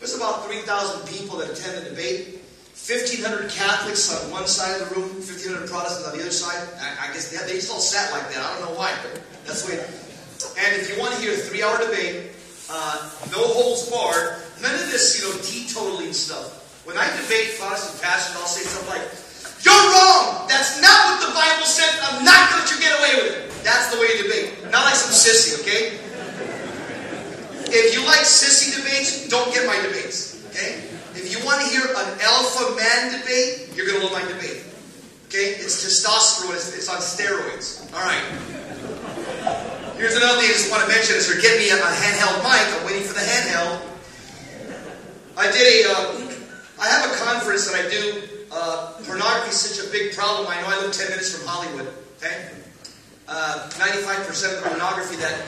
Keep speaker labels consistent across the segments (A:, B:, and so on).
A: There's about 3,000 people that attend the debate. 1,500 Catholics on one side of the room, 1,500 Protestants on the other side. I, I guess they, they just all sat like that. I don't know why, but that's the way. And if you want to hear a three-hour debate, uh, no holds barred, none of this, you know, teetotaling stuff. When I debate Protestant pastors, I'll say something like, "You're wrong. That's not what the Bible said. I'm not going to let you get away with it." That's the way you debate. Not like some sissy, okay? If you like sissy debates, don't get my debates, okay? If you want to hear an alpha man debate, you're going to love my debate. Okay? It's testosterone. It's, it's on steroids. All right. Here's another thing I just want to mention is you're getting me a, a handheld mic. I'm waiting for the handheld. I did a. Uh, I have a conference that I do. Uh, pornography is such a big problem. I know I live 10 minutes from Hollywood. Okay? Uh, 95% of the pornography that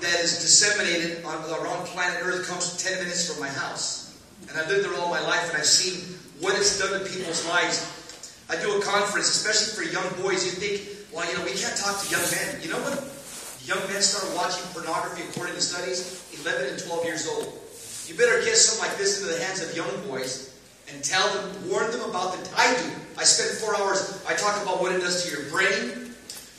A: that is disseminated on, around planet Earth comes 10 minutes from my house. And I've lived there all my life, and I've seen what it's done to people's lives. I do a conference, especially for young boys. You think, well, you know, we can't talk to young men. You know what? Young men start watching pornography, according to studies, 11 and 12 years old. You better get something like this into the hands of young boys and tell them, warn them about the. I do. I spend four hours. I talk about what it does to your brain,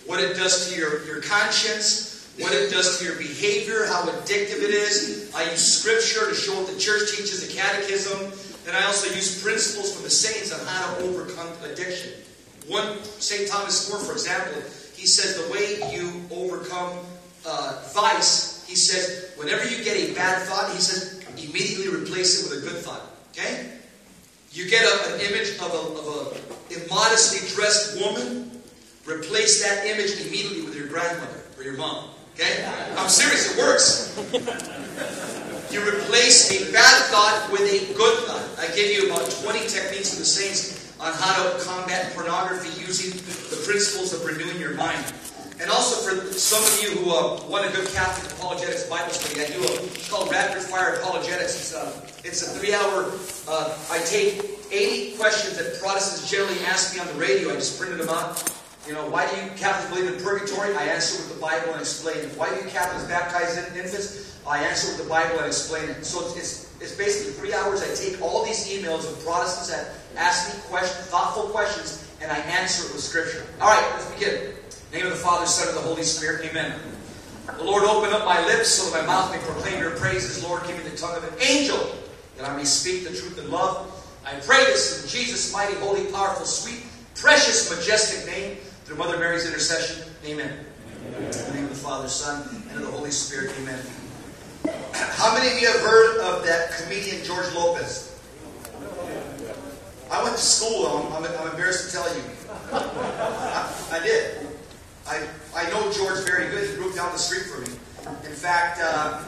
A: what it does to your, your conscience, what it does to your behavior, how addictive it is. I use scripture to show what the church teaches, the catechism. And I also use principles from the saints on how to overcome addiction. One, St. Thomas More, for example, he says the way you overcome uh, vice, he says, whenever you get a bad thought, he says, immediately replace it with a good thought. Okay? You get a, an image of a, of a immodestly dressed woman, replace that image immediately with your grandmother or your mom. Okay? I'm serious, it works. You replace a bad thought with a good thought. I give you about 20 techniques of the saints on how to combat pornography using the principles of renewing your mind. And also for some of you who uh, want a good Catholic apologetics Bible study, I do a called Rapid Fire Apologetics. It's a, it's a three-hour. Uh, I take 80 questions that Protestants generally ask me on the radio. I just printed them out. You know, why do you Catholics believe in purgatory? I answer with the Bible and explain it. Why do you Catholics baptize infants? I answer with the Bible and explain it. So it's, it's basically three hours. I take all these emails of Protestants that ask me questions, thoughtful questions, and I answer it with Scripture. All right, let's begin. name of the Father, Son, and the Holy Spirit. Amen. The Lord, open up my lips so that my mouth may proclaim your praises. Lord, give me the tongue of an angel that I may speak the truth in love. I pray this in Jesus' mighty, holy, powerful, sweet, precious, majestic name. Through Mother Mary's intercession. Amen. Amen. In the name of the Father, Son, and of the Holy Spirit. Amen. How many of you have heard of that comedian George Lopez? I went to school. I'm, I'm, I'm embarrassed to tell you. I, I, did. I, I know George very good. He grew down the street from me. In fact, uh,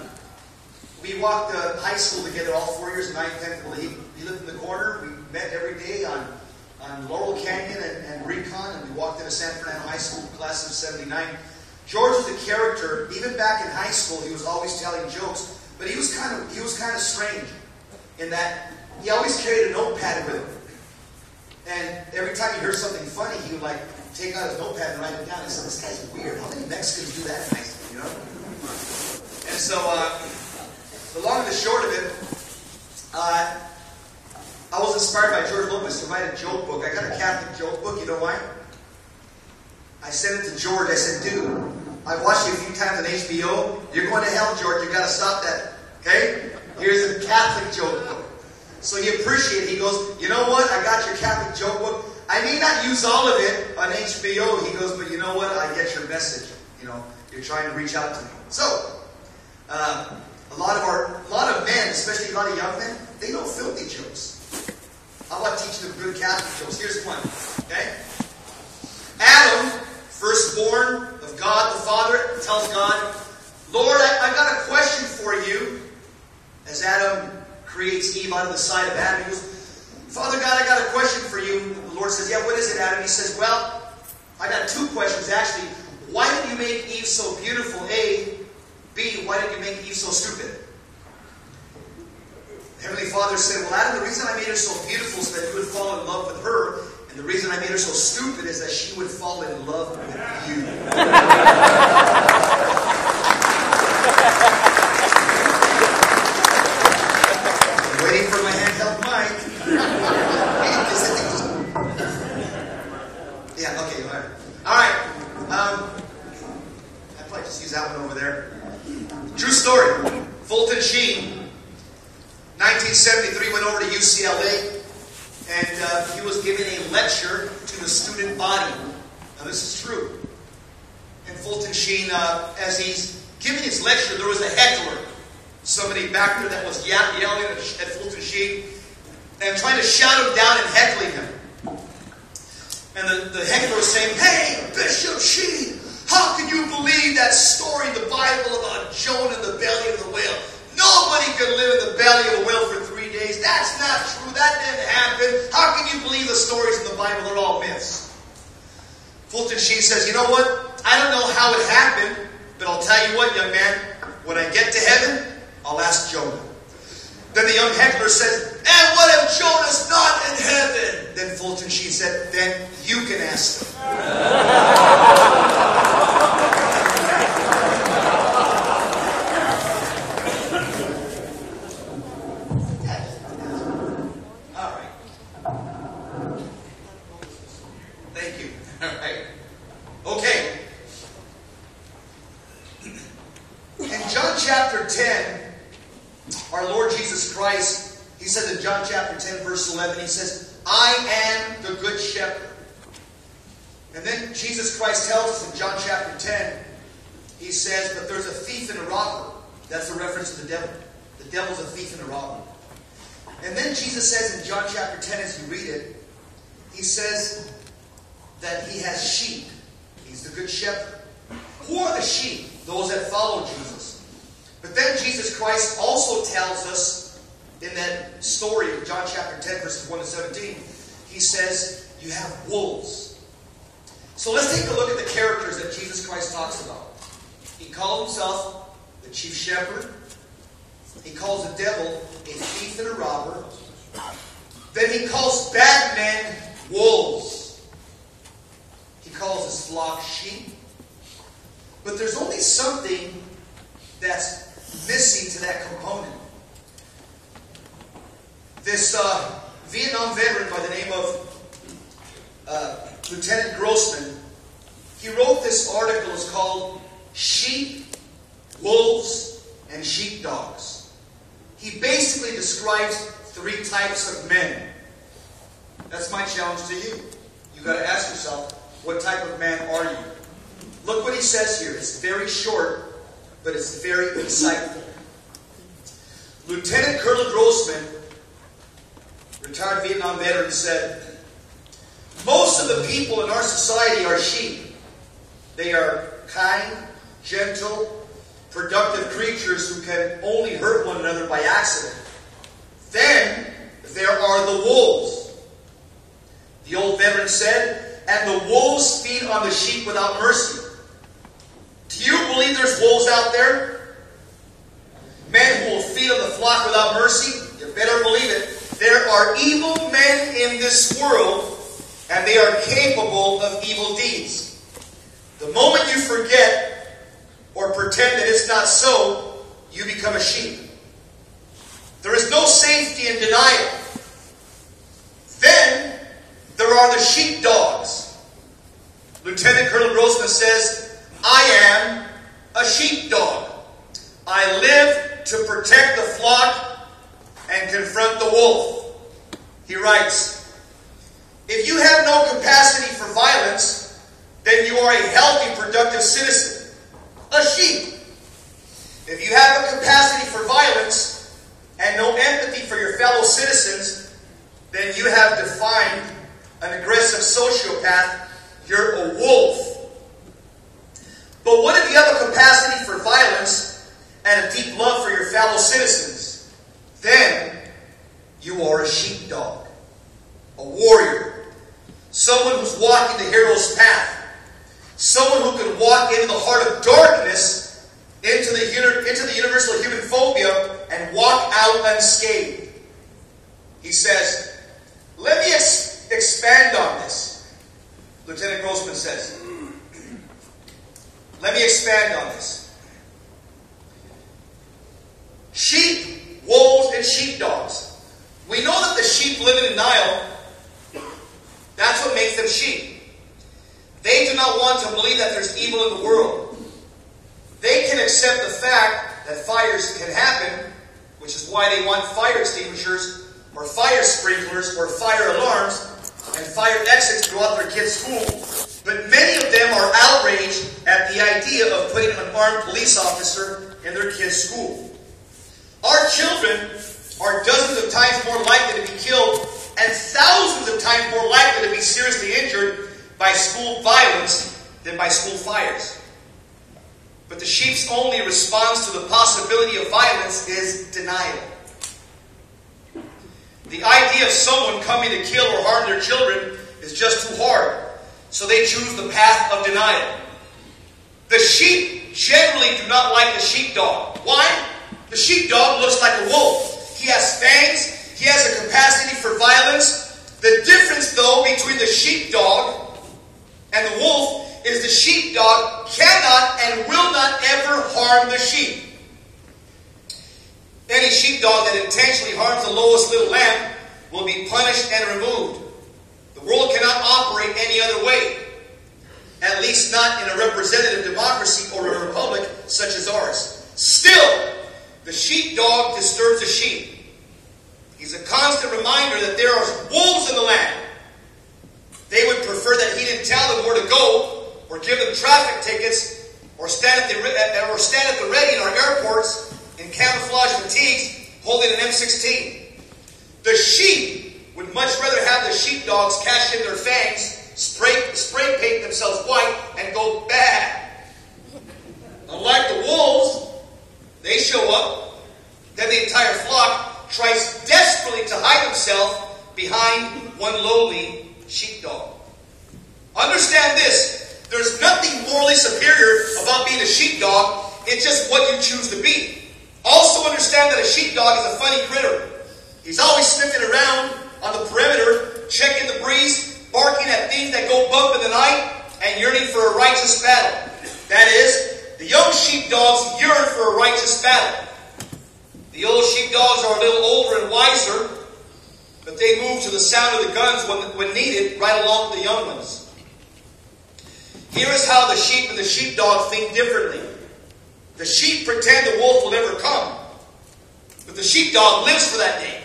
A: we walked uh, high school together all four years, 9th, 10th. Well, he, he lived in the corner. We met every day on, on Laurel Canyon and, and Recon, and we walked into San Fernando High School, class of 79. George was a character. Even back in high school, he was always telling jokes. But he was kind of he was kind of strange in that he always carried a notepad with him. And every time he heard something funny, he would like take out his notepad and write it down. He said, "This guy's weird. How many Mexicans do that nice, you know?" And so, uh, the long and the short of it, uh, I was inspired by George Lopez to write a joke book. I got a Catholic joke book. You know why? I sent it to George. I said, dude, I've watched you a few times on HBO. You're going to hell, George. You've got to stop that. Okay? Here's a Catholic joke book. So he appreciated. He goes, you know what? I got your Catholic joke book. I may not use all of it on HBO. He goes, but you know what? I get your message. You know, you're trying to reach out to me. So, uh, a lot of our, a lot of men, especially a lot of young men, they know filthy jokes. How about teaching them good Catholic jokes? Here's one. Okay? Adam, firstborn of God the Father, tells God, Lord, I, I got a question for you. As Adam creates Eve out of the side of Adam, he goes, Father God, I got a question for you. The Lord says, Yeah, what is it, Adam? He says, Well, I got two questions actually. Why did you make Eve so beautiful? A. B. Why did you make Eve so stupid? Heavenly Father said, Well, Adam, the reason I made her so beautiful is that you would fall in love with her. And the reason I made her so stupid is that she would fall in love with you. I'm waiting for my handheld mic. yeah, okay, all right. All right. Um, I probably just use that one over there. True story. Fulton Sheen 1973 went over to UCLA and uh, he was giving a lecture to the student body. Now, this is true. And Fulton Sheen, uh, as he's giving his lecture, there was a heckler. Somebody back there that was yelling at, Fulton Sheen and trying to shout him down and heckling him. And the, the heckler was saying, Hey, Bishop Sheen, how can you believe that story in the Bible about Jonah in the belly of the whale? Nobody could live in the belly of a whale for three days. That's not true. That didn't happen. How can you believe the stories in the Bible? They're all myths. Fulton Sheen says, You know what? I don't know how it happened, but I'll tell you what, young man. When I get to heaven, I'll ask Jonah. Then the young heckler says, And what if Jonah's not in heaven? Then Fulton Sheen said, Then you can ask him. All right. Thank you. All right. Okay. In John chapter 10, our Lord Jesus Christ, he said in John chapter 10, verse 11, he says, I am the good shepherd. And then Jesus Christ tells us in John chapter 10, he says, But there's a thief and a robber. That's a reference to the devil. The devil's a thief and a robber. And then Jesus says in John chapter 10, as you read it, he says that he has sheep. He's the good shepherd. Who are the sheep? Those that follow Jesus. But then Jesus Christ also tells us in that story of John chapter 10, verses 1 to 17, he says, You have wolves. So let's take a look at the characters that Jesus Christ talks about. He called himself the chief shepherd. He calls the devil a thief and a robber. Then he calls bad men wolves. He calls his flock sheep. But there's only something that's missing to that component. This uh, Vietnam veteran by the name of uh, Lieutenant Grossman, he wrote this article. It's called Sheep, Wolves, and Sheepdogs. He basically describes three types of men. That's my challenge to you. You've got to ask yourself, what type of man are you? Look what he says here. It's very short, but it's very insightful. Lieutenant Colonel Grossman, retired Vietnam veteran, said, Most of the people in our society are sheep. They are kind, gentle, productive creatures who can only hurt one another by accident. Then there are the wolves. The old veteran said, and the wolves feed on the sheep without mercy. Do you believe there's wolves out there? Men who will feed on the flock without mercy? You better believe it. There are evil men in this world, and they are capable of evil deeds. The moment you forget or pretend that it's not so, you become a sheep. There is no safety in denial. Then there are the sheepdogs. Lieutenant Colonel Grossman says, I am a sheepdog. I live to protect the flock and confront the wolf. He writes, If you have no capacity for violence, then you are a healthy, productive citizen, a sheep. If you have a capacity for violence and no empathy for your fellow citizens, then you have defined an aggressive sociopath. You're a wolf. But what if you have a capacity for violence and a deep love for your fellow citizens? Then you are a sheepdog, a warrior, someone who's walking the hero's path, someone who can walk into the heart of darkness, into the, into the universal human phobia, and walk out unscathed. He says, Let me ex- expand on this. Lieutenant Grossman says, let me expand on this. Sheep, wolves, and sheepdogs. We know that the sheep living in Nile, that's what makes them sheep. They do not want to believe that there's evil in the world. They can accept the fact that fires can happen, which is why they want fire extinguishers or fire sprinklers or fire alarms and fire exits throughout their kids' school but many of them are outraged at the idea of putting an armed police officer in their kids' school. Our children are dozens of times more likely to be killed and thousands of times more likely to be seriously injured by school violence than by school fires. But the sheep's only response to the possibility of violence is denial. The idea of someone coming to kill or harm their children is just too hard. So they choose the path of denial. The sheep generally do not like the sheepdog. Why? The sheepdog looks like a wolf. He has fangs, he has a capacity for violence. The difference, though, between the sheepdog and the wolf is the sheepdog cannot and will not ever harm the sheep. Any sheepdog that intentionally harms the lowest little lamb will be punished and removed. The world cannot operate any other way, at least not in a representative democracy or a republic such as ours. Still, the sheepdog disturbs the sheep. He's a constant reminder that there are wolves in the land. They would prefer that he didn't tell them where to go, or give them traffic tickets, or stand at the, or stand at the ready in our airports in camouflage fatigues holding an M16. The sheep would much rather have the sheepdogs cash in their fangs, spray, spray paint themselves white, and go bad. Unlike the wolves, they show up, then the entire flock tries desperately to hide himself behind one lowly sheepdog. Understand this there's nothing morally superior about being a sheepdog, it's just what you choose to be. Also, understand that a sheepdog is a funny critter. He's always sniffing around, on the perimeter, checking the breeze, barking at things that go bump in the night, and yearning for a righteous battle. That is, the young sheepdogs yearn for a righteous battle. The old sheepdogs are a little older and wiser, but they move to the sound of the guns when, when needed, right along with the young ones. Here is how the sheep and the sheepdog think differently. The sheep pretend the wolf will never come, but the sheepdog lives for that day.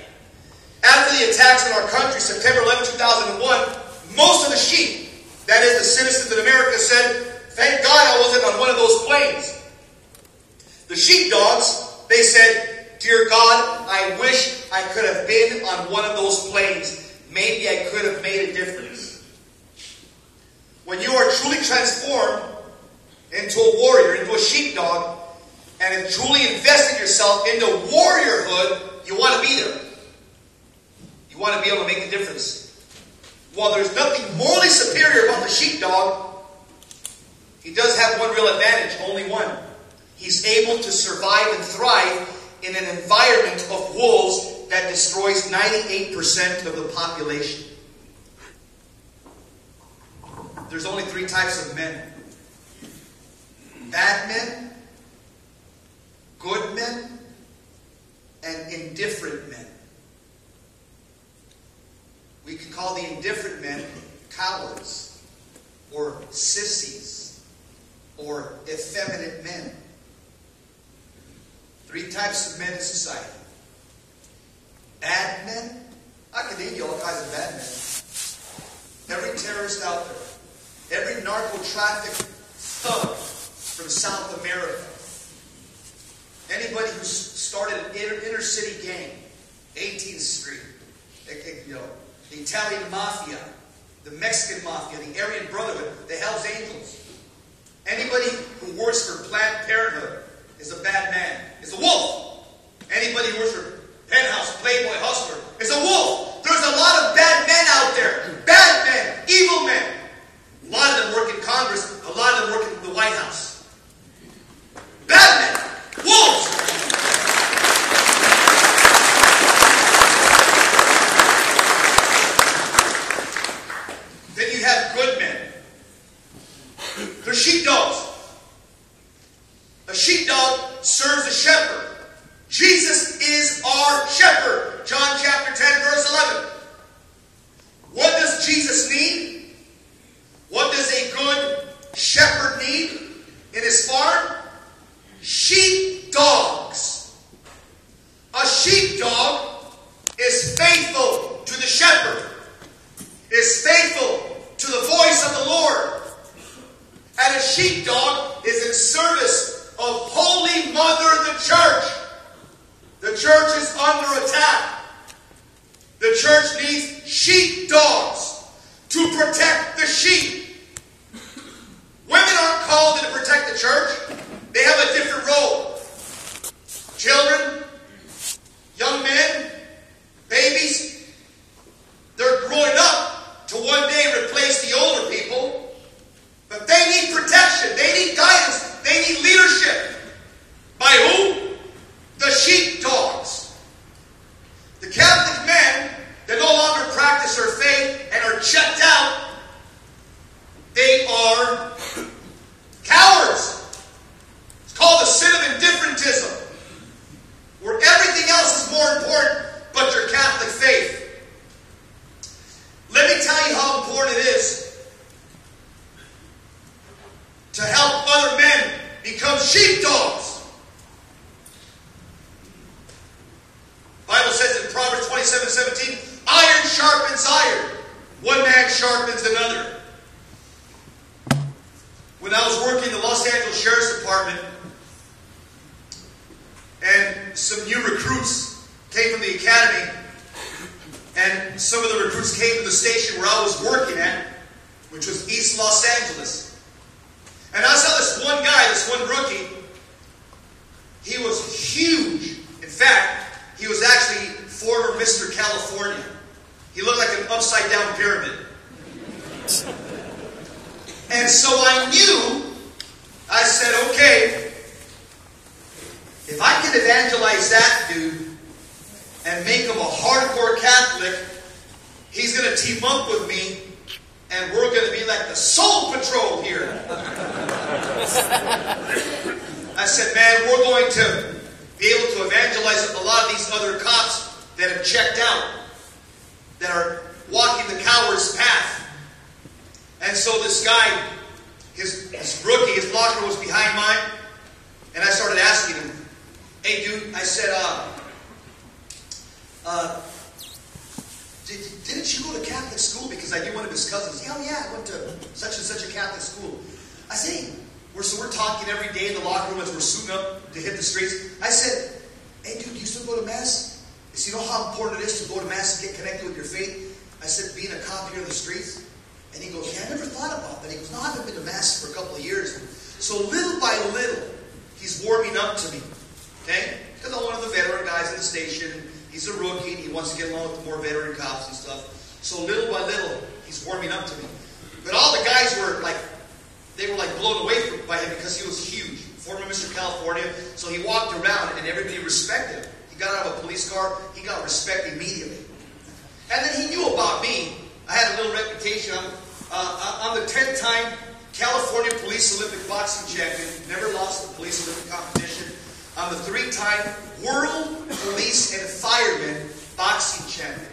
A: After the attacks on our country, September 11, 2001, most of the sheep, that is, the citizens in America, said, Thank God I wasn't on one of those planes. The sheepdogs, they said, Dear God, I wish I could have been on one of those planes. Maybe I could have made a difference. When you are truly transformed into a warrior, into a sheepdog, and have truly invested yourself into warriorhood, you want to be there. You want to be able to make a difference. While there's nothing morally superior about the sheepdog, he does have one real advantage, only one. He's able to survive and thrive in an environment of wolves that destroys 98% of the population. There's only three types of men bad men, good men, and indifferent men. We could call the indifferent men cowards. or sissies or effeminate men. Three types of men in society. Bad men. I can name you all kinds of bad men. Every terrorist out there. Every narco traffic thug from South America. Anybody who started an inner, inner city gang. 18th Street. You know, the Italian Mafia. The Mexican Mafia. The Aryan Brotherhood. The Hells Angels. Anybody who works for Planned Parenthood is a bad man. Is a wolf. Anybody who works for Penthouse, Playboy, Hustler is a wolf. There's a lot of bad men out there. Bad men, evil men. A lot of them work in Congress. A lot of them work in the White House. Bad men. Wolves. Then you have good men. They're sheepdogs. A sheepdog serves a shepherd. Jesus is our shepherd. John chapter 10, verse 11. What does Jesus need? What does a good shepherd need in his farm? Sheep dogs. A sheepdog is faithful to the shepherd, is faithful to the voice of the Lord. And a sheepdog is in service of Holy Mother the Church. The church is under attack. The church needs sheepdogs to protect the sheep. Women aren't called to protect the church. They have a different role. Children, young men, babies, they're growing up to one day replace the older people. But they need protection. They need guidance. They need leadership. By who? The sheepdogs. The Catholic men that no longer practice their faith and are checked out, they are cowards. It's called the sin of indifferentism, where everything else is more important but your Catholic faith. Let me tell you how important it is to help other men become sheepdogs. Bible says in Proverbs 27 17, iron sharpens iron. One man sharpens another. When I was working in the Los Angeles Sheriff's Department, and some new recruits came from the academy, and some of the recruits came to the station where I was working at, which was East Los Angeles. And I saw this one guy, this one rookie. He was huge. In fact, he was actually former Mr. California. He looked like an upside down pyramid. And so I knew, I said, okay, if I can evangelize that dude and make him a hardcore Catholic, he's going to team up with me and we're going to be like the Soul Patrol here. I said, man, we're going to be able to evangelize a lot of these other cops that have checked out, that are walking the coward's path. And so this guy, his, his rookie, his locker was behind mine, and I started asking him, hey dude, I said, uh, uh, did, didn't you go to Catholic school? Because I knew one of his cousins. Oh yeah, I went to such and such a Catholic school. I said, we're, so we're talking every day in the locker room as we're suiting up to hit the streets. I said, hey dude, you still go to Mass? Said, you know how important it is to go to Mass and get connected with your faith? I said, being a cop here in the streets? And he goes, yeah, I never thought about that. He goes, no, I haven't been to Mass for a couple of years. So little by little, he's warming up to me. Okay? Because I'm one of the veteran guys in the station. He's a rookie. And he wants to get along with the more veteran cops and stuff. So little by little, he's warming up to me. But all the guys were like, they were like blown away by him because he was huge. Former Mr. California. So he walked around and everybody respected him. He got out of a police car. He got respect immediately. And then he knew about me. I had a little reputation. I'm, uh, I'm the 10th time California Police Olympic boxing champion. Never lost the police Olympic competition. I'm a three-time World Police and Fireman boxing champion.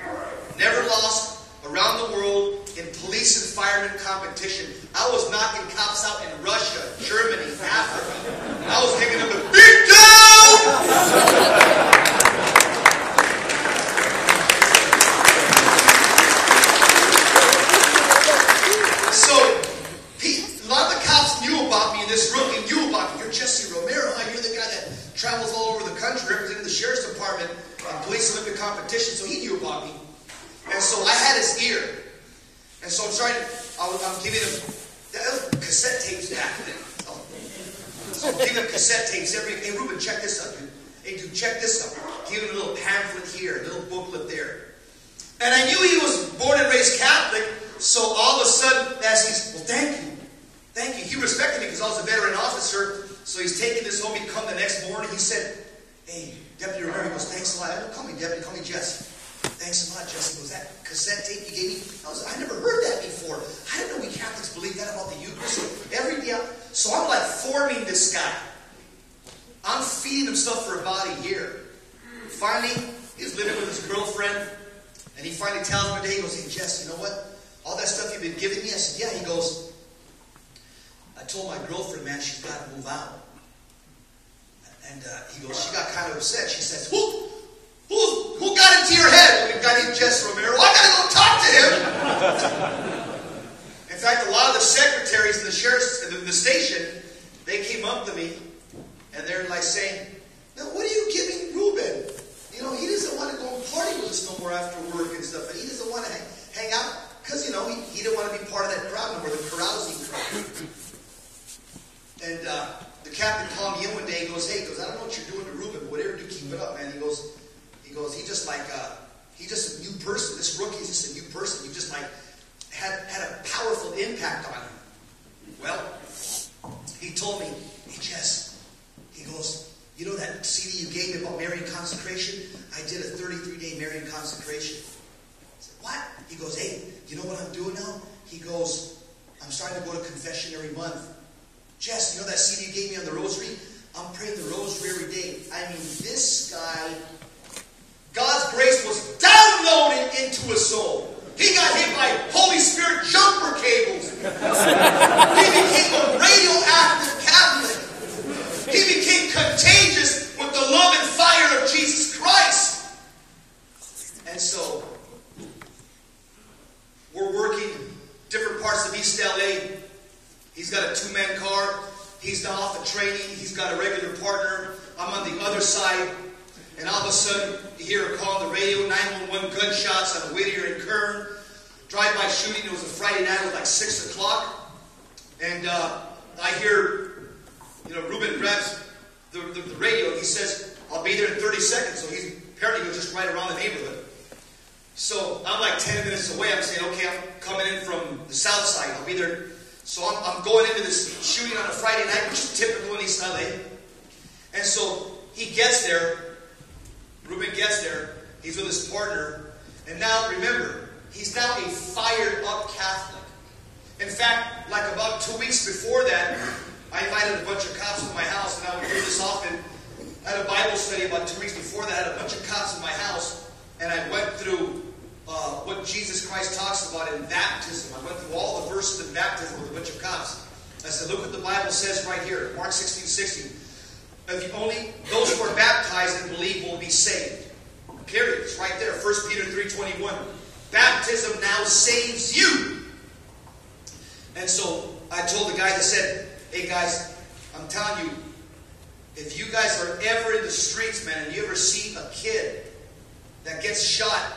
A: Never lost around the world in police and fireman competition. I was knocking cops out in Russia, Germany, Africa. I was giving them the beat down! so, a lot of the cops knew about me, and this rookie knew about me. You're Jesse Romero, huh? You're the guy that travels all over the country representing the sheriff's department in police Olympic competition, so he knew about me. And so I had his ear. And so I'm trying to, I I'm giving him, cassette tapes back then. So I'm giving him cassette tapes every, hey Ruben, check this out, dude. Hey dude, check this out. Give him a little pamphlet here, a little booklet there. And I knew he was born and raised Catholic, so all of a sudden, as he's, well, thank you. Thank you. He respected me because I was a veteran officer, so he's taking this home. He'd come the next morning. He said, hey, Deputy Romero, he goes, thanks a lot. I don't call me Deputy, call me Jesse. Thanks a lot, Jesse. Was that cassette tape you gave me? I, was, I never heard that before. I didn't know we Catholics believe that about the Eucharist. So every day, so I'm like forming this guy. I'm feeding him stuff for about a year. Finally, he's living with his girlfriend, and he finally tells me one day, he goes, Hey, Jess, you know what? All that stuff you've been giving me? I said, Yeah. He goes, I told my girlfriend, man, she's got to move out. And uh, he goes, She got kind of upset. She says, Who? Who, who got into your head? When a guy named Jess Romero. I got to go talk to him. in fact, a lot of the secretaries in the sheriff's in the, station, they came up to me and they're like saying, Now, what are you giving Ruben? You know, he doesn't want to go and party with us no more after work and stuff. And he doesn't want to hang, hang out because, you know, he, he didn't want to be part of that crowd no more, the carousing crowd. And uh, the captain called me in one day. He goes, "Hey, he goes, I don't know what you're doing to Ruben, but whatever you do, keep it up, man." He goes, "He goes, he just like uh, he just a new person. This rookie is just a new person. You just like had had a powerful impact on him." Well, he told me, "Hey, Jess," he goes, "You know that CD you gave me about Marian consecration? I did a 33 day Marian consecration." I said, "What?" He goes, "Hey, you know what I'm doing now?" He goes, "I'm starting to go to confession every month." Jess, you know that CD you gave me on the rosary? I'm praying the rosary every day. I mean, this guy, God's grace was downloaded into his soul. He got hit by Holy Spirit jumper cables. he became a radioactive Catholic. He became contagious with the love and fire of Jesus Christ. And so, we're working different parts of East LA. He's got a two-man car. He's now off the training. He's got a regular partner. I'm on the other side. And all of a sudden, you hear a call on the radio, 911 gunshots on Whittier and Kern. Drive-by shooting. It was a Friday night. It was like 6 o'clock. And uh, I hear, you know, Ruben grabs the, the, the radio. And he says, I'll be there in 30 seconds. So he's apparently just right around the neighborhood. So I'm like 10 minutes away. I'm saying, okay, I'm coming in from the south side. I'll be there so I'm, I'm, going into this shooting on a Friday night, which is typical in East LA. And so he gets there. Ruben gets there. He's with his partner. And now, remember, he's now a fired up Catholic. In fact, like about two weeks before that, I invited a bunch of cops to my house, and I would do this often. I had a Bible study about two weeks before that. I had a bunch of cops in my house, and I went through uh, what Jesus Christ talks about in baptism. I went through all the verses in baptism with a bunch of cops. I said, look what the Bible says right here, Mark 16, 16. If only those who are baptized and believe will be saved. Period. It's right there. 1 Peter 3.21. Baptism now saves you. And so I told the guys, I said, hey guys, I'm telling you, if you guys are ever in the streets, man, and you ever see a kid that gets shot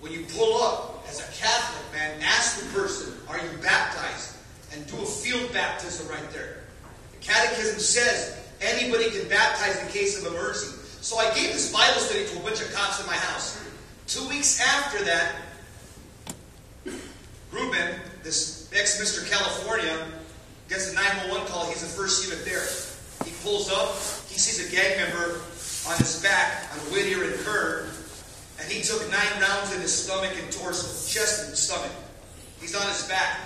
A: when you pull up as a Catholic, man, ask the person, are you baptized? And do a field baptism right there. The Catechism says anybody can baptize in case of emergency. So I gave this Bible study to a bunch of cops in my house. Two weeks after that, Ruben, this ex-Mr. California, gets a 911 call. He's the first unit there. He pulls up. He sees a gang member on his back on Whittier and Kern. He took nine rounds in his stomach and torso, chest and stomach. He's on his back.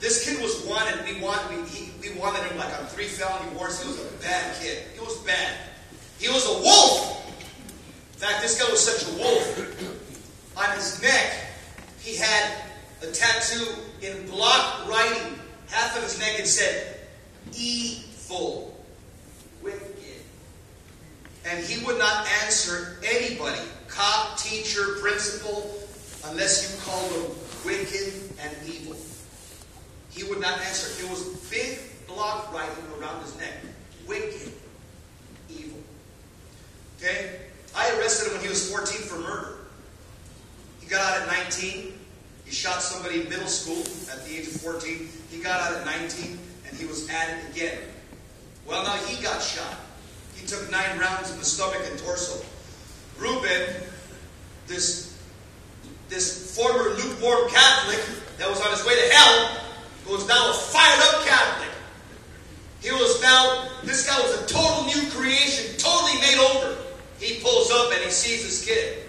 A: This kid was wanted. We wanted, we, he, we wanted him like on three felony warrants. He was a bad kid. He was bad. He was a wolf. In fact, this guy was such a wolf. On his neck, he had a tattoo in block writing, half of his neck, and said, Evil. Wicked. And he would not answer anybody, cop, teacher, principal, unless you call him wicked and evil. He would not answer. It was big block writing around his neck. Wicked, evil. Okay? I arrested him when he was 14 for murder. He got out at 19. He shot somebody in middle school at the age of 14. He got out at 19 and he was at it again. Well, now he got shot. He took nine rounds in the stomach and torso. Reuben, this, this former lukewarm Catholic that was on his way to hell, was now a fired up Catholic. He was now, this guy was a total new creation, totally made over. He pulls up and he sees this kid.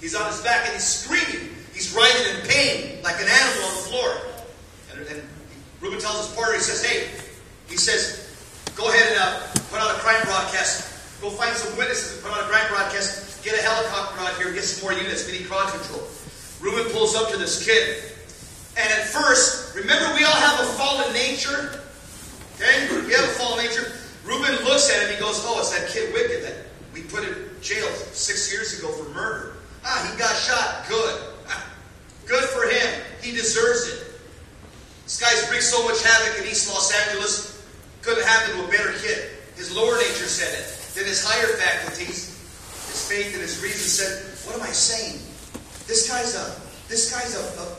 A: He's on his back and he's screaming. He's writhing in pain like an animal on the floor. And, and Reuben tells his partner, he says, hey, he says, go ahead and uh, put out a crime broadcast. Go find some witnesses and put on a crime broadcast. Get a helicopter out here get some more units. We need crowd control. Reuben pulls up to this kid. And at first, remember we all have a fallen nature? Okay? We have a fallen nature. Reuben looks at him, he goes, Oh, it's that kid Wicked that we put in jail six years ago for murder. Ah, he got shot. Good. Ah, good for him. He deserves it. This guy's bring so much havoc in East Los Angeles. Couldn't happen to a better kid. His lower nature said it. Then his higher faculties, his faith and his reason said, What am I saying? This guy's a this guy's a, a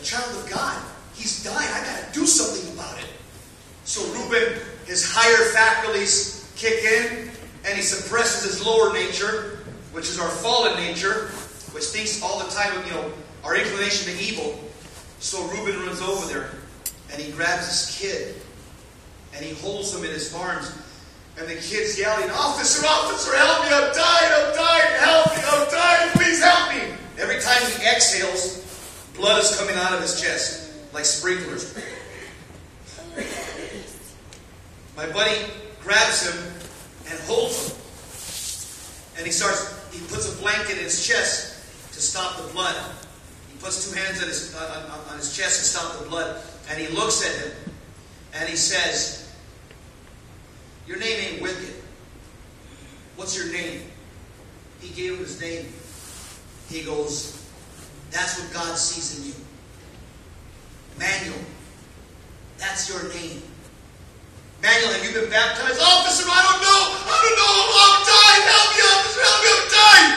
A: a child of God. He's dying. I got to do something about it. So Reuben, his higher faculties kick in, and he suppresses his lower nature, which is our fallen nature, which thinks all the time of, you know, our inclination to evil. So Reuben runs over there, and he grabs his kid, and he holds him in his arms. And the kid's yelling, Officer, officer, help me, I'm dying, I'm dying, help me, I'm dying, please help me. Every time he exhales, Blood is coming out of his chest like sprinklers. My buddy grabs him and holds him. And he starts, he puts a blanket in his chest to stop the blood. He puts two hands on his, uh, on his chest to stop the blood. And he looks at him and he says, Your name ain't Wicked. What's your name? He gave him his name. He goes, that's what God sees in you. Manuel, that's your name. Manuel, have you been baptized? Officer, I don't know. I don't know. I'm dying. Help me, officer. Help me. I'm dying.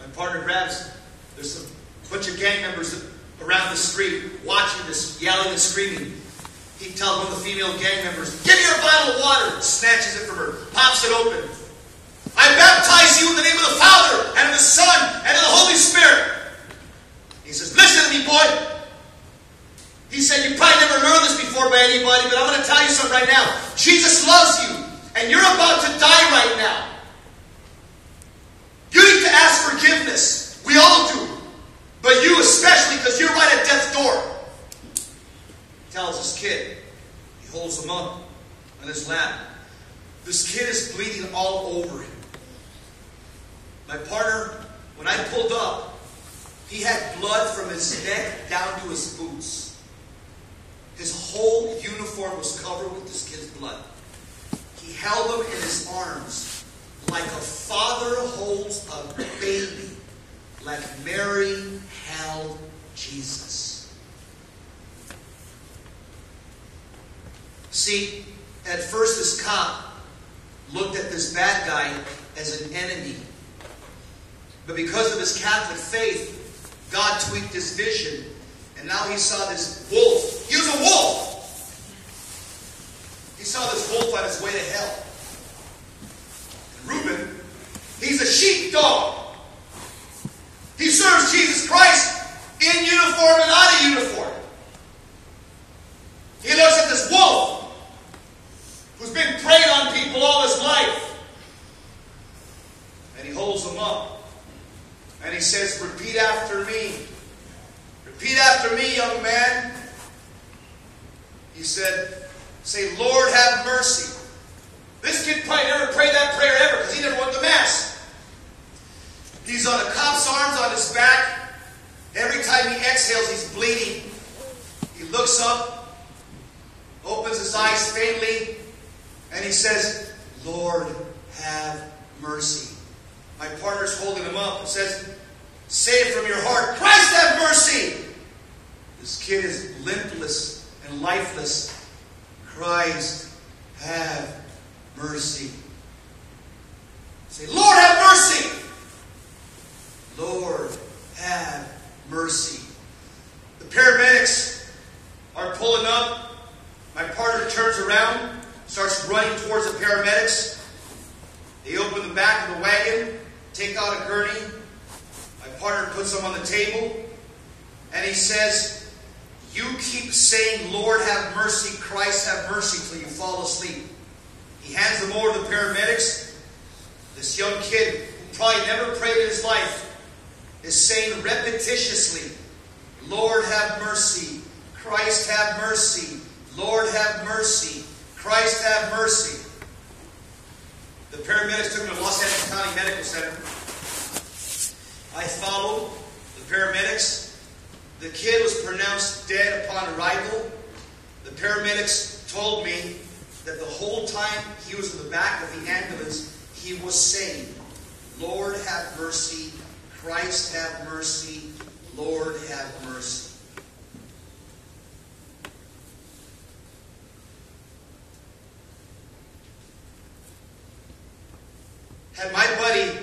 A: My partner grabs. There's a bunch of gang members around the street watching this, yelling and screaming. He tells one of the female gang members, Give me your bottle of water. Snatches it from her, pops it open. I baptize you in the name of the Father, and of the Son, and of the Holy Spirit. He says, Listen to me, boy. He said, You probably never heard this before by anybody, but I'm going to tell you something right now. Jesus loves you, and you're about to die right now. You need to ask forgiveness. We all do. But you especially, because you're right at death's door. Tells his kid. He holds him up on his lap. This kid is bleeding all over him. My partner, when I pulled up, he had blood from his neck down to his boots. His whole uniform was covered with this kid's blood. He held him in his arms like a father holds a baby, like Mary held Jesus. See, at first this cop looked at this bad guy as an enemy. But because of his Catholic faith, God tweaked his vision, and now he saw this wolf. He was a wolf. He saw this wolf on his way to hell. And Reuben, he's a sheepdog. Followed the paramedics. The kid was pronounced dead upon arrival. The paramedics told me that the whole time he was in the back of the ambulance, he was saying, Lord have mercy, Christ have mercy, Lord have mercy. Had my buddy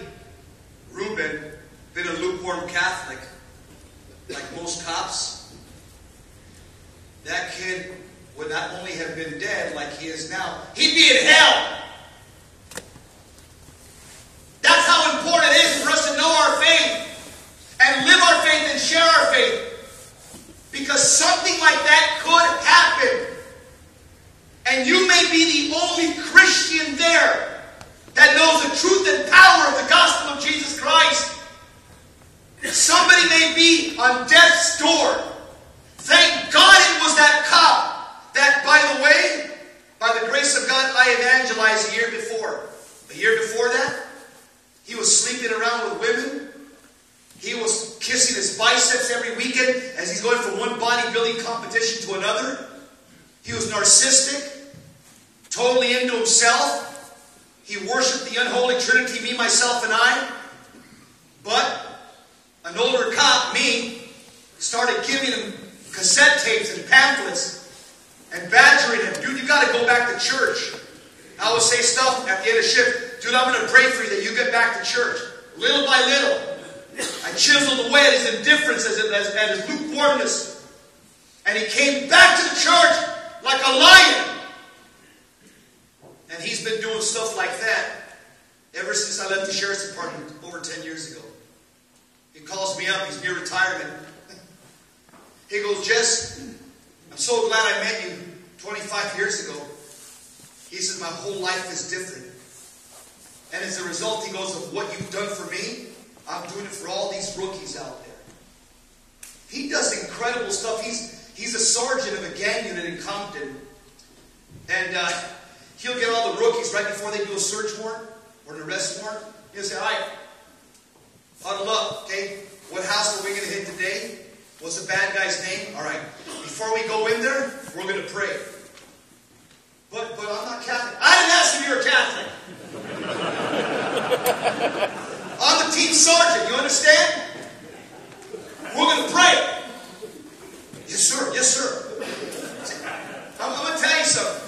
A: Reuben been a lukewarm Catholic, like most cops, that kid would not only have been dead like he is now, he'd be in hell. That's how important it is for us to know our faith and live our faith and share our faith. Because something like that could happen. And you may be the only Christian there that knows the truth and power of the gospel of Jesus Christ. Somebody may be on death's door. Thank God it was that cop that, by the way, by the grace of God, I evangelized a year before. A year before that, he was sleeping around with women. He was kissing his biceps every weekend as he's going from one bodybuilding competition to another. He was narcissistic, totally into himself. He worshiped the unholy trinity, me, myself, and I. But an older cop, me, started giving him cassette tapes and pamphlets and badgering him. Dude, you got to go back to church. I would say stuff at the end of shift. Dude, I'm going to pray for you that you get back to church. Little by little. I chiseled away at his indifference, at his lukewarmness. And he came back to the church like a lion. And he's been doing stuff like that ever since I left the sheriff's department over 10 years ago. He calls me up, he's near retirement. He goes, Jess, I'm so glad I met you 25 years ago. He says, My whole life is different. And as a result, he goes, Of what you've done for me, I'm doing it for all these rookies out there. He does incredible stuff. He's, he's a sergeant of a gang unit in Compton. And uh, he'll get all the rookies right before they do a search warrant or an arrest warrant. He'll say, All right, huddle up, okay? What house are we going to hit today? What's the bad guy's name? All right. Before we go in there, we're going to pray. But, but I'm not Catholic. I didn't ask if you were Catholic. I'm the team sergeant. You understand? We're going to pray. Yes, sir. Yes, sir. I'm, I'm going to tell you something.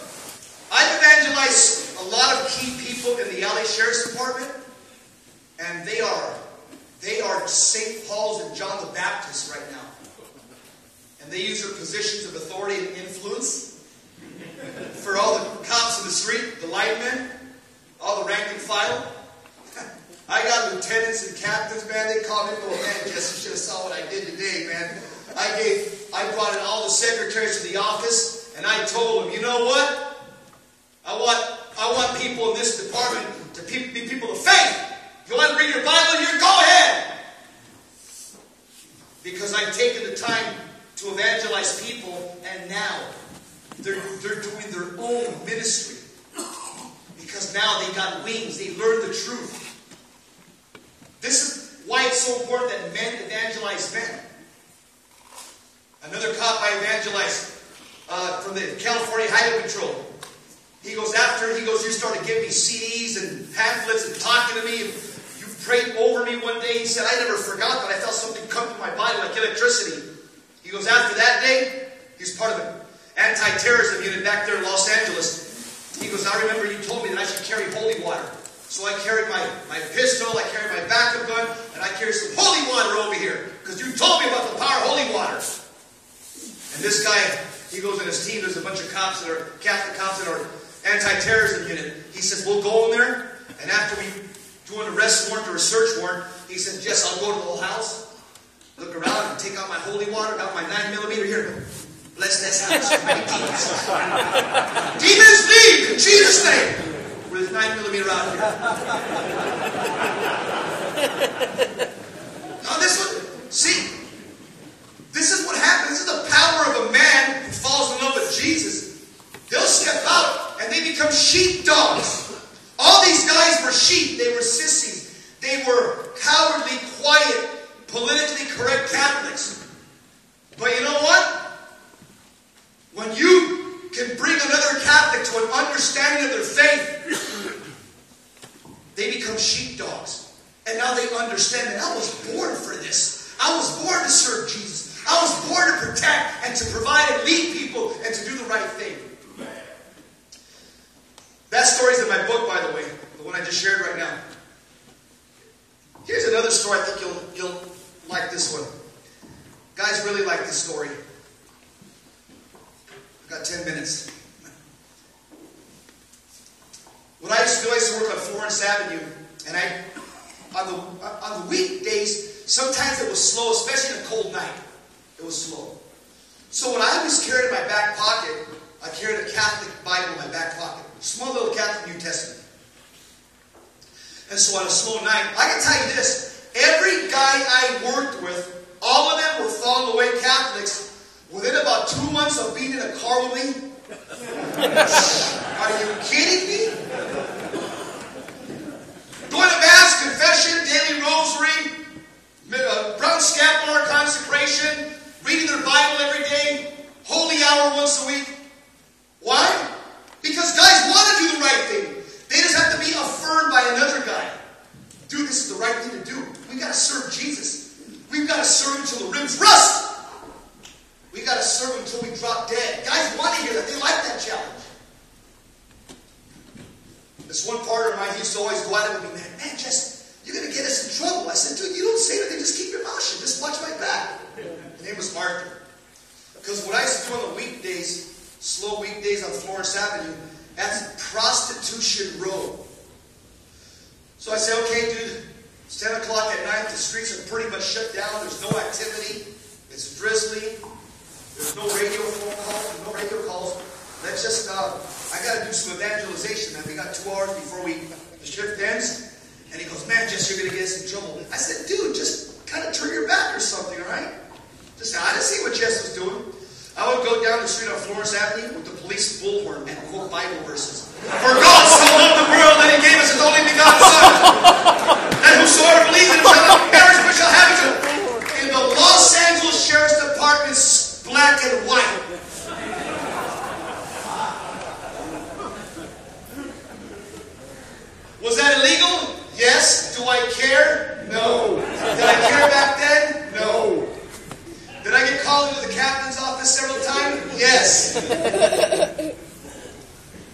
A: I've evangelized a lot of key people in the LA Sheriff's Department, and they are they are St. Paul's and John the Baptist right now. And they use their positions of authority and influence for all the cops in the street, the linemen, all the rank and file. I got lieutenants and captains, man. They call me, oh man, Jesse, you should have saw what I did today, man. I gave, I brought in all the secretaries to the office, and I told them, you know what? I want, I want people in this department to be people of faith. You want to read your Bible here, go ahead. Because I've taken the time to evangelize people, and now they're, they're doing their own ministry. Because now they got wings, they learned the truth. This is why it's so important that men evangelize men. Another cop I evangelized uh, from the California Highway Patrol. He goes after, he goes, you started giving me CDs and pamphlets and talking to me. And you prayed over me one day. He said, I never forgot that I felt something come to my body like electricity. He goes, after that day, he's part of an anti-terrorism unit back there in Los Angeles. He goes, I remember you told me that I should carry holy water. So I carried my, my pistol, I carried my backup gun, and I carried some holy water over here. Because you told me about the power of holy water. And this guy, he goes in his team, there's a bunch of cops that are Catholic cops that are anti-terrorism unit. He says, we'll go in there, and after we do an arrest warrant or a search warrant, he said, Jess, I'll go to the whole house, look around and take out my holy water, got my 9 millimeter here. Bless this house demons. demons leave in Jesus' name. With his 9 millimeter out here. now this one, see, this is what happens. This is the power of a man who falls in love with Jesus. They'll step out and they become sheepdogs. All these guys were sheep. They were sissies. They were cowardly, quiet, politically correct Catholics. But you know what? When you can bring another Catholic to an understanding of their faith, they become sheepdogs. And now they understand that I was born for this. I was born to serve Jesus. I was born to protect and to provide and lead people and to do the right thing. That story's in my book, by the way, the one I just shared right now. Here's another story I think you'll, you'll like this one. Guys really like this story. I've got 10 minutes. When I used to I used to work on Florence Avenue, and I, on the, on the weekdays, sometimes it was slow, especially in a cold night. It was slow. So what I always carried in my back pocket, I carried a Catholic Bible in my back pocket. Small little Catholic New Testament. And so on a slow night, I can tell you this, every guy I worked with, all of them were fallen away Catholics within about two months of being in a car with me. Are you kidding me? Going to Mass, confession, daily rosary, uh, brown scapular consecration, reading their Bible every day, holy hour once a week. Why? Because guys want to do the right thing. They just have to be affirmed by another guy. Dude, this is the right thing to do. We got to serve Jesus. We've got to serve until the rims rust. We got to serve until we drop dead. Guys want to hear that. They like that challenge. This one partner of mine used to always go at it with me, man, man, just, you're going to get us in trouble. I said, dude, you don't say anything. Just keep your mouth shut. Just watch my back. His name was Arthur. Because what I used to do on the weekdays, slow weekdays on Florence Avenue, that's Prostitution Row. So I say, okay, dude, it's 10 o'clock at night. The streets are pretty much shut down. There's no activity. It's drizzly. There's no radio phone calls. no radio calls. Let's just, uh, I got to do some evangelization, man. We got two hours before we the shift ends. And he goes, man, Jess, you're going to get us in trouble. I said, dude, just kind of turn your back or something, all right? Just, I didn't see what Jess was doing. I would go down the street on Florence Avenue with the police bullhorn and quote Bible verses. For God so loved the world that he gave us his only begotten Son. that whosoever believes in him shall not perish but shall have eternal. In the Los Angeles Sheriff's Department, black and white. Was that illegal? Yes. Do I care? No. Did I care back then? No. Did I get called into the captain's office several times? Yes.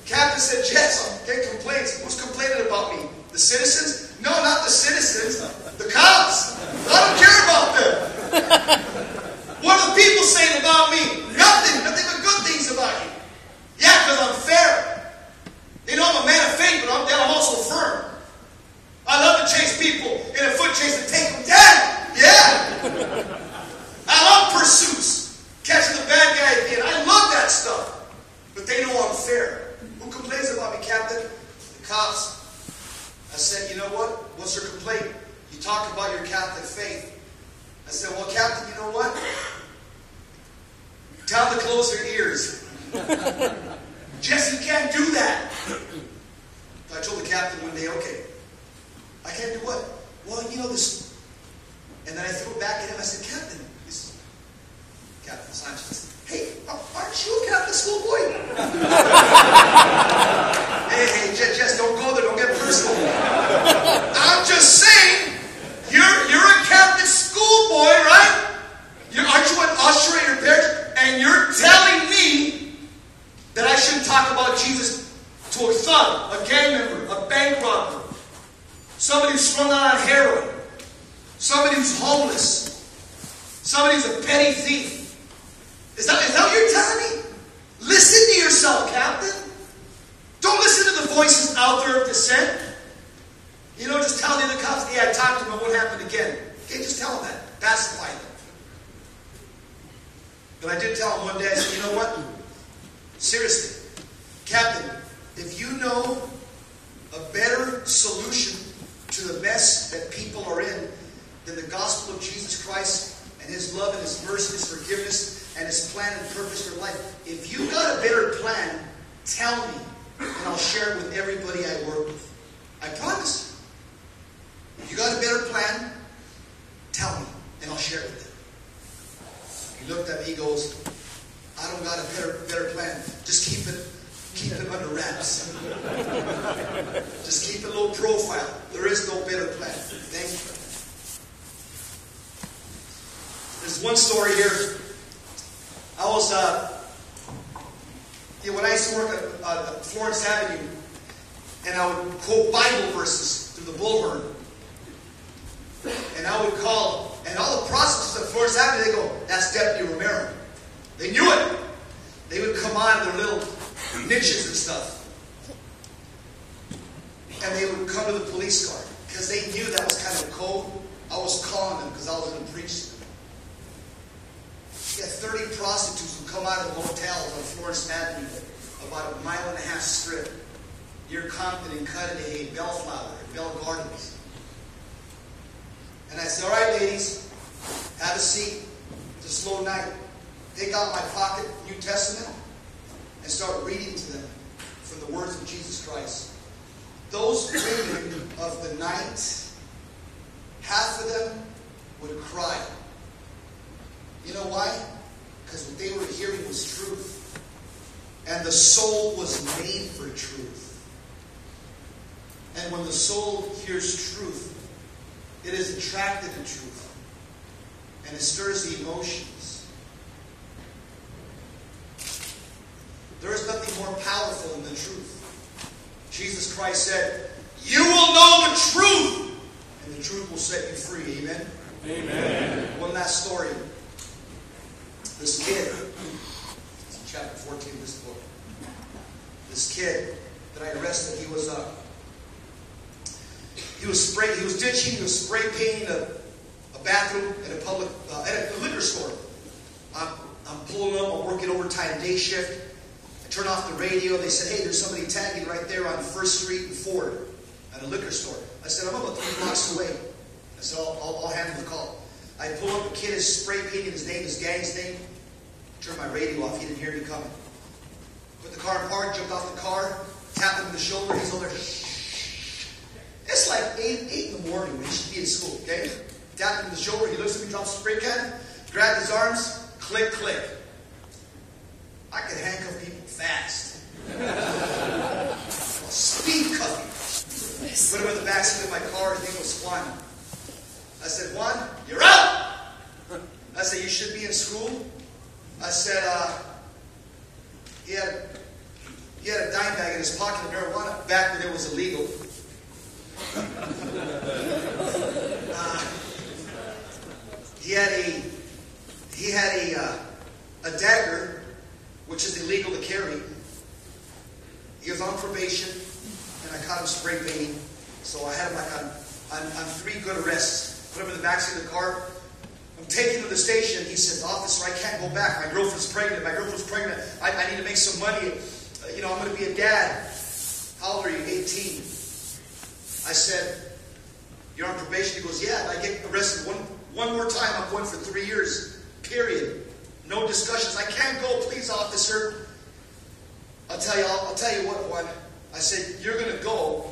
A: Captain said, Jess, I'll get complaints. Who's complaining about me? The citizens? No, not the citizens. The cops. I don't care about them. What are the people saying about me? Nothing. Nothing but good things about you. Yeah, because I'm fair. They know I'm a man of faith, but I'm, I'm also firm. I love to chase people in a foot chase and take them down. Yeah. I love pursuits, Catching the bad guy at the end. I love that stuff. But they know I'm fair. Who complains about me, Captain? The cops. I said, you know what? What's your complaint? You talk about your Catholic faith. I said, well, Captain, you know what? Tell to close their ears. Jesse can't do that. I told the captain one day, okay, I can't do what? Well, you know this. And then I threw it back at him. I said, Captain, Hey, aren't you a Catholic schoolboy? niches and stuff. And they would come to the police car because they knew that was kind of code. I was calling them because I was going to preach to them. You had 30 prostitutes who come out of motels on Florence Avenue, about a mile and a half strip, near Compton and Cudahy, Bellflower, and Bell Gardens. And I said, All right, ladies, have a seat. It's a slow night take out my pocket New Testament and start reading to them from the words of Jesus Christ. Those women of the night, half of them would cry. You know why? Because what they were hearing was truth. And the soul was made for truth. And when the soul hears truth, it is attracted to truth. And it stirs the emotions. There is nothing more powerful than the truth. Jesus Christ said, You will know the truth, and the truth will set you free. Amen?
B: Amen.
A: One last story. This kid, chapter 14 of this book. This kid that I arrested, he was uh, he was spray, he was ditching, he was spray painting a, a bathroom at a public uh, at a liquor store. I'm, I'm pulling up, I'm working overtime day shift. I turn off the radio. They said, hey, there's somebody tagging right there on First Street and Ford at a liquor store. I said, I'm about three blocks away. I said, I'll, I'll, I'll handle the call. I pull up, a kid is spray painting his name, his gang's name. Turn my radio off. He didn't hear me coming. Put the car in park, jumped off the car, tapped him on the shoulder. He's over there. It's like 8, 8 in the morning when he should be in school, okay? Tapped him on the shoulder. He looks at me, drops a spray can, grabbed his arms, click, click. I could handcuff people fast. Speed cuffing. Put him in the backseat of my car. His name was flying. I said, Juan, you're up. I said, you should be in school. I said, uh, he had he had a dime bag in his pocket of marijuana back when it was illegal. Uh, he had a he had a uh, a dagger which is illegal to carry. He was on probation, and I caught him spray painting. So I had him like on, on, three good arrests. Put him in the backseat of the car. Him to the station. He says, Officer, I can't go back. My girlfriend's pregnant. My girlfriend's pregnant. I, I need to make some money. Uh, you know, I'm going to be a dad. How old are you? 18. I said, You're on probation? He goes, Yeah. I get arrested one, one more time, I'm going for three years. Period. No discussions. I can't go, please, officer. I'll tell you. I'll, I'll tell you what. I said you're going to go,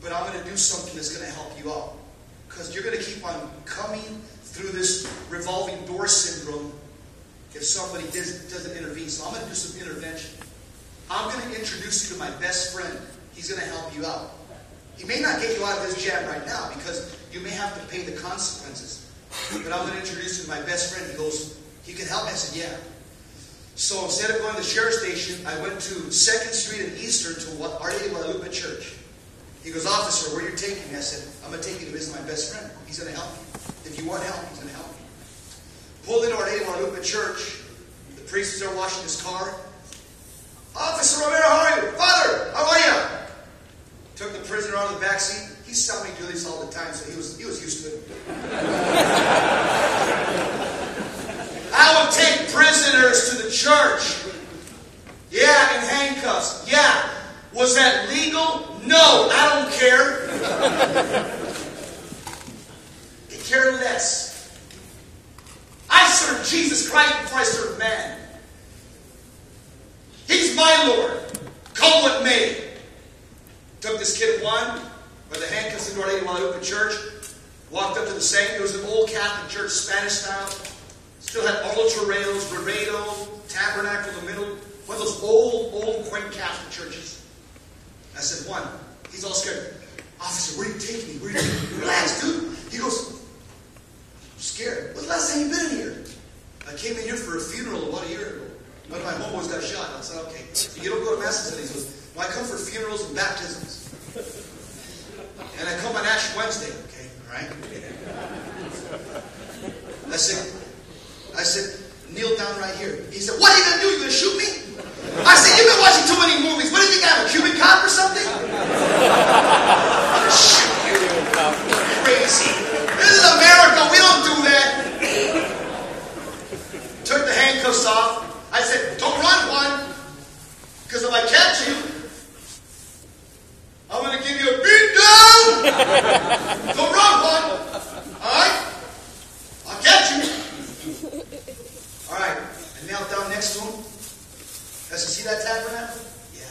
A: but I'm going to do something that's going to help you out because you're going to keep on coming through this revolving door syndrome if somebody does, doesn't intervene. So I'm going to do some intervention. I'm going to introduce you to my best friend. He's going to help you out. He may not get you out of this jam right now because you may have to pay the consequences. But I'm going to introduce you to my best friend. He goes, he can help me? I said, Yeah. So instead of going to the sheriff's station, I went to 2nd Street and Eastern to Our Lady Guadalupe Church. He goes, Officer, where are you taking me? I said, I'm going to take you to visit my best friend. He's going to help you. If you want help, he's going to help you. Pulled into Our of Guadalupe Church. The priest is there washing his car. Officer Romero, how are you? Father, how are you? Took the prisoner out of the back seat. He saw me do this all the time, so he was, he was used to it. I would take prisoners to the church. Yeah, in handcuffs. Yeah. Was that legal? No, I don't care. I care less. I serve Jesus Christ before I serve man. He's my Lord. Come what may. Took this kid Juan, by the hand, handcuffs into our Lady Guadalupe Church. Walked up to the saint. It was an old Catholic church, Spanish style. Still had altar rails, reredo, tabernacle in the middle. One of those old, old, quaint Catholic churches. I said, Juan. He's all scared. Officer, where are you taking me? Where are you taking me? Relax, dude. He goes, I'm scared. When's the last time you been in here? I came in here for a funeral about a year ago. One of my homeboys got shot. I said, okay. You don't go to masses. And he goes, well, I come for funerals and baptisms. And I come on Ash Wednesday. Okay, all right? I said, I said, kneel down right here. He said, what are you going to do? You going to shoot me? I said, you've been watching too many movies. What do you think I am, a Cuban cop or something? I'm going to shoot you. Crazy. This is America. We don't do that. Took the handcuffs off. I said, don't run, Juan. Because if I catch you, I'm going to give you a beat down. don't run, Juan. All right? I'll catch you. All right. I knelt down next to him. Does he see that tabernacle? Yeah.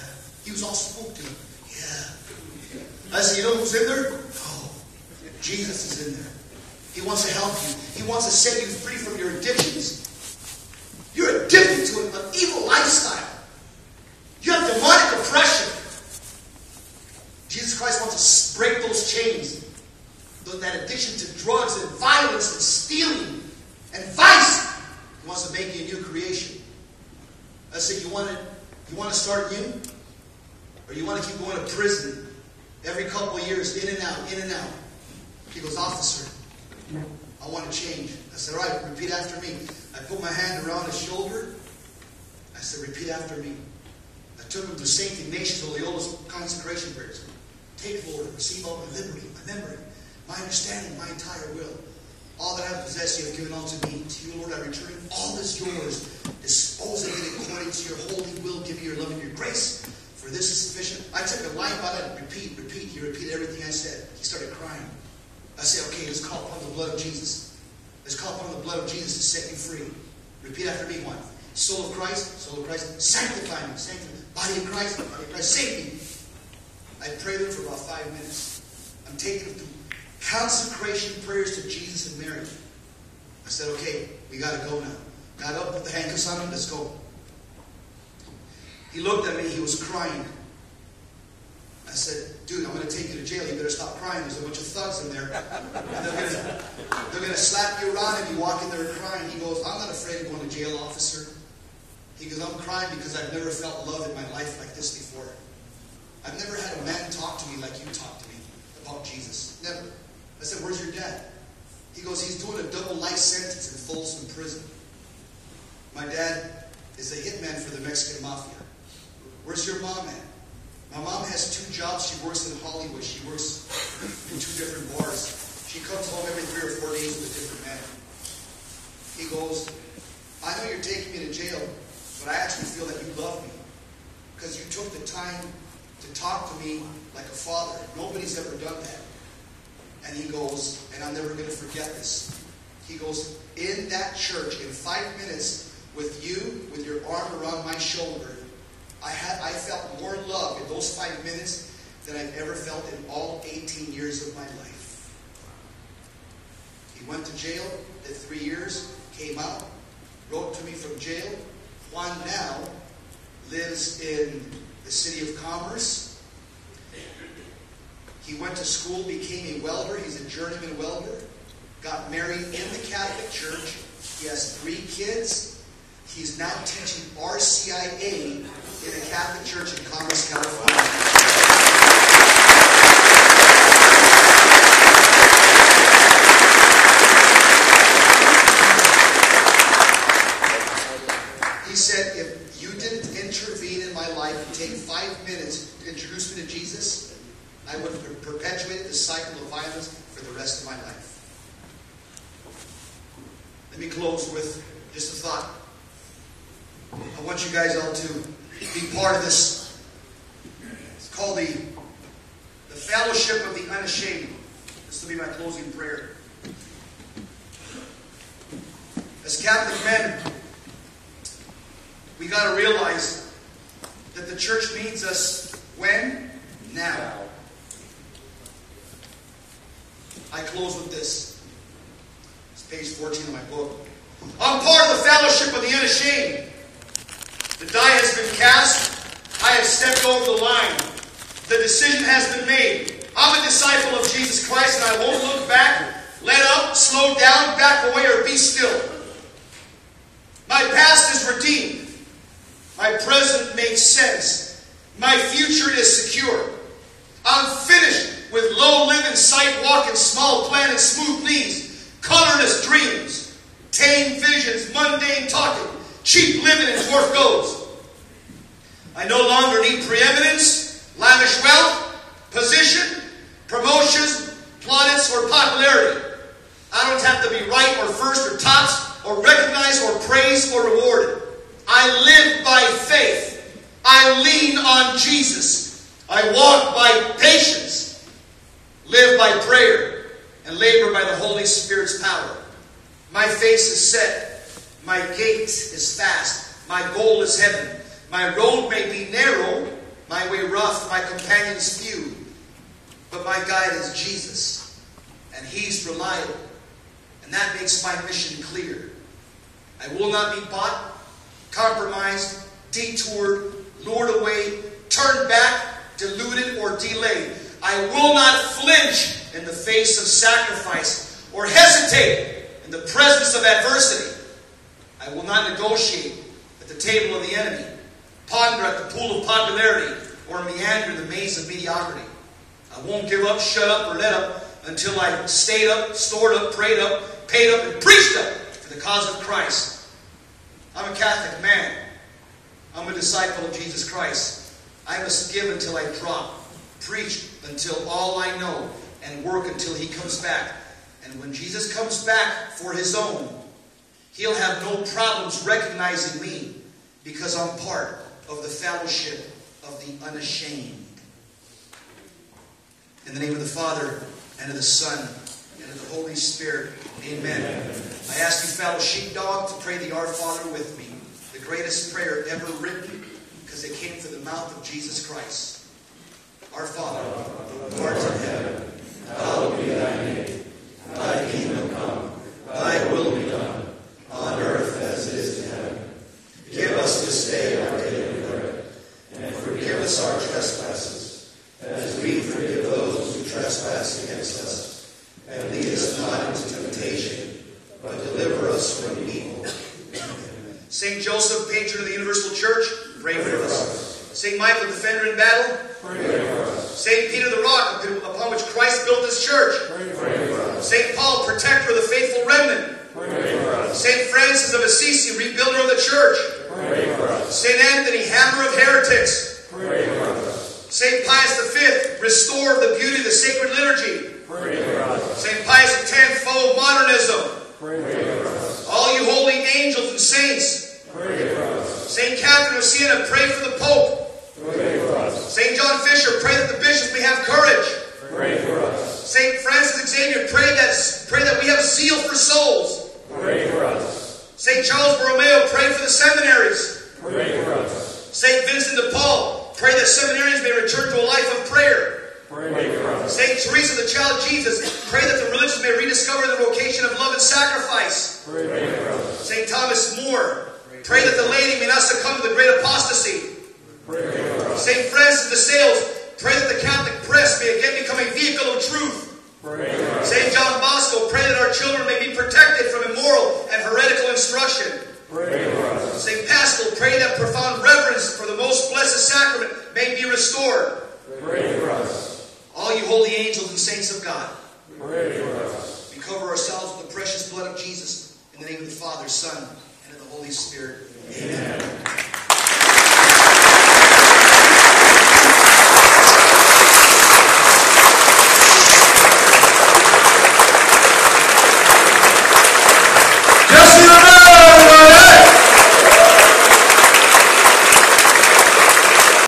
A: He was all spooked. Yeah. I said, you know who's in there? Oh, Jesus is in there. He wants to help you. He wants to set you free from your addictions. You're addicted to an evil lifestyle. You have demonic oppression. Jesus Christ wants to break those chains. That addiction to drugs and violence and stealing and vice. He wants to make you a new creation. I said, you want to, you want to start new? Or you want to keep going to prison every couple of years, in and out, in and out? He goes, officer, I want to change. I said, all right, repeat after me. I put my hand around his shoulder. I said, repeat after me. I took him to St. Ignatius of Loyola's consecration prayers. Take, Lord, receive all my liberty, my memory, my understanding, my entire will. All that I possess, you have given unto me. To you, Lord, I return all is yours. Dispose of it according to your holy will. Give me your love and your grace. For this is sufficient. I took a line by that. Repeat, repeat. He repeated everything I said. He started crying. I said, okay, let's call upon the blood of Jesus. Let's call upon the blood of Jesus to set you free. Repeat after me Juan. Soul of Christ, soul of Christ, sanctify me, sanctify me. Body of Christ, body of Christ, save me. I prayed them for about five minutes. I'm taking them through consecration prayers to Jesus and Mary. I said, okay, we got to go now. Got up, put the handcuffs on him, let's go. He looked at me, he was crying. I said, dude, I'm going to take you to jail. You better stop crying. There's a bunch of thugs in there. And they're going to, they're going to slap you around and you walk in there crying. He goes, I'm not afraid of going to jail, officer. He goes, I'm crying because I've never felt love in my life like this before. I've never had a man talk to me like you talk to me about Jesus. Never. I said, Where's your dad? He goes, He's doing a double life sentence in Folsom Prison. My dad is a hitman for the Mexican mafia. Where's your mom at? My mom has two jobs. She works in Hollywood. She works in two different bars. She comes home every three or four days with a different man. He goes, I know you're taking me to jail, but I actually feel that you love me because you took the time to talk to me like a father. Nobody's ever done that. And he goes, and I'm never going to forget this. He goes, in that church, in five minutes, with you, with your arm around my shoulder, I had I felt more love in those five minutes than I've ever felt in all 18 years of my life. He went to jail, did three years, came out, wrote to me from jail. Juan now lives in the city of Commerce. He went to school, became a welder. He's a journeyman welder. Got married in the Catholic Church. He has three kids. He's now teaching RCIA in a Catholic church in Commerce, California. He said, if you didn't intervene in my life and take five minutes to introduce me to Jesus, I would have perpetuated the cycle of violence for the rest of my life. Let me close with just a thought. I want you guys all to be part of this. It's called the, the Fellowship of the Unashamed. This will be my closing prayer. As Catholic men, we got to realize that the church needs us when? Now. I close with this. It's page 14 of my book. I'm part of the fellowship of the unashamed. The die has been cast. I have stepped over the line. The decision has been made. I'm a disciple of Jesus Christ and I won't look back, let up, slow down, back away, or be still. My past is redeemed. My present makes sense. My future is secure. I'm finished with low living, sight walking, small planted, smooth knees, colorless dreams, tame visions, mundane talking, cheap living, is worth goals. I no longer need preeminence, lavish wealth, position, promotions, plaudits, or popularity. I don't have to be right or first or tops or recognized or praised or rewarded. I live by faith. I lean on Jesus. I walk by patience, live by prayer, and labor by the Holy Spirit's power. My face is set. My gate is fast. My goal is heaven. My road may be narrow, my way rough, my companions few, but my guide is Jesus, and He's reliable, and that makes my mission clear. I will not be bought, compromised, detoured, lured away, turned back, deluded, or delayed. I will not flinch in the face of sacrifice or hesitate in the presence of adversity. I will not negotiate at the table of the enemy, ponder at the pool of popularity, or meander the maze of mediocrity. I won't give up, shut up, or let up until I stayed up, stored up, prayed up, paid up, and preached up for the cause of Christ. I'm a Catholic man. I'm a disciple of Jesus Christ. I must give until I drop, preach until all I know, and work until he comes back. And when Jesus comes back for his own, he'll have no problems recognizing me because I'm part of the fellowship of the unashamed. In the name of the Father, and of the Son, and of the Holy Spirit, amen. I ask you, fellow sheepdog, to pray the Our Father with me, the greatest prayer ever written, because it came from the mouth of Jesus Christ. Our Father, who art in heaven, hallowed be thy name. Thy kingdom come, thy will be done, on earth as it is in heaven. Give us this day our daily bread, and forgive us our trespasses, as we forgive those who trespass against us. And lead us not into temptation, but deliver us from evil. St. Joseph, patron of the Universal Church, pray for us. St. Michael, defender in battle, pray for us. St. Peter the rock upon which Christ built his church, pray for us. St. Paul, protector of the faithful remnant, pray for us. St. Francis of Assisi, rebuilder of the church, pray for us. St. Anthony, hammer of heretics, pray for us. St. Pius V, restorer of the beauty of the sacred liturgy, pray for us. St. Pius X, foe of modernism, pray for us. All you holy angels and saints, pray for us. St. Catherine of Siena, pray for the Pope, pray for us. St. John Fisher, pray that the bishops may have courage, pray for us. St. Francis Xavier, pray that, pray that we have zeal for souls, pray for us. St. Charles Borromeo, pray for the seminaries, pray for us. St. Vincent de Paul, pray that seminarians may return to a life of prayer. Pray for us. St. Teresa, the child Jesus, pray that the religious may rediscover the vocation of love and sacrifice. Pray for us. St. Thomas More, pray that the laity may not succumb to the great apostasy. Pray for us. St. Francis de Sales, pray that the Catholic press may again become a vehicle of truth. St. John Bosco, pray that our children may be protected from immoral and heretical instruction. St. Paschal, pray that profound reverence for the most blessed sacrament may be restored.
C: Pray for us.
A: All you holy angels and saints of God,
C: Pray for us.
A: we cover ourselves with the precious blood of Jesus. In the name of the Father, Son, and of the Holy Spirit. Amen.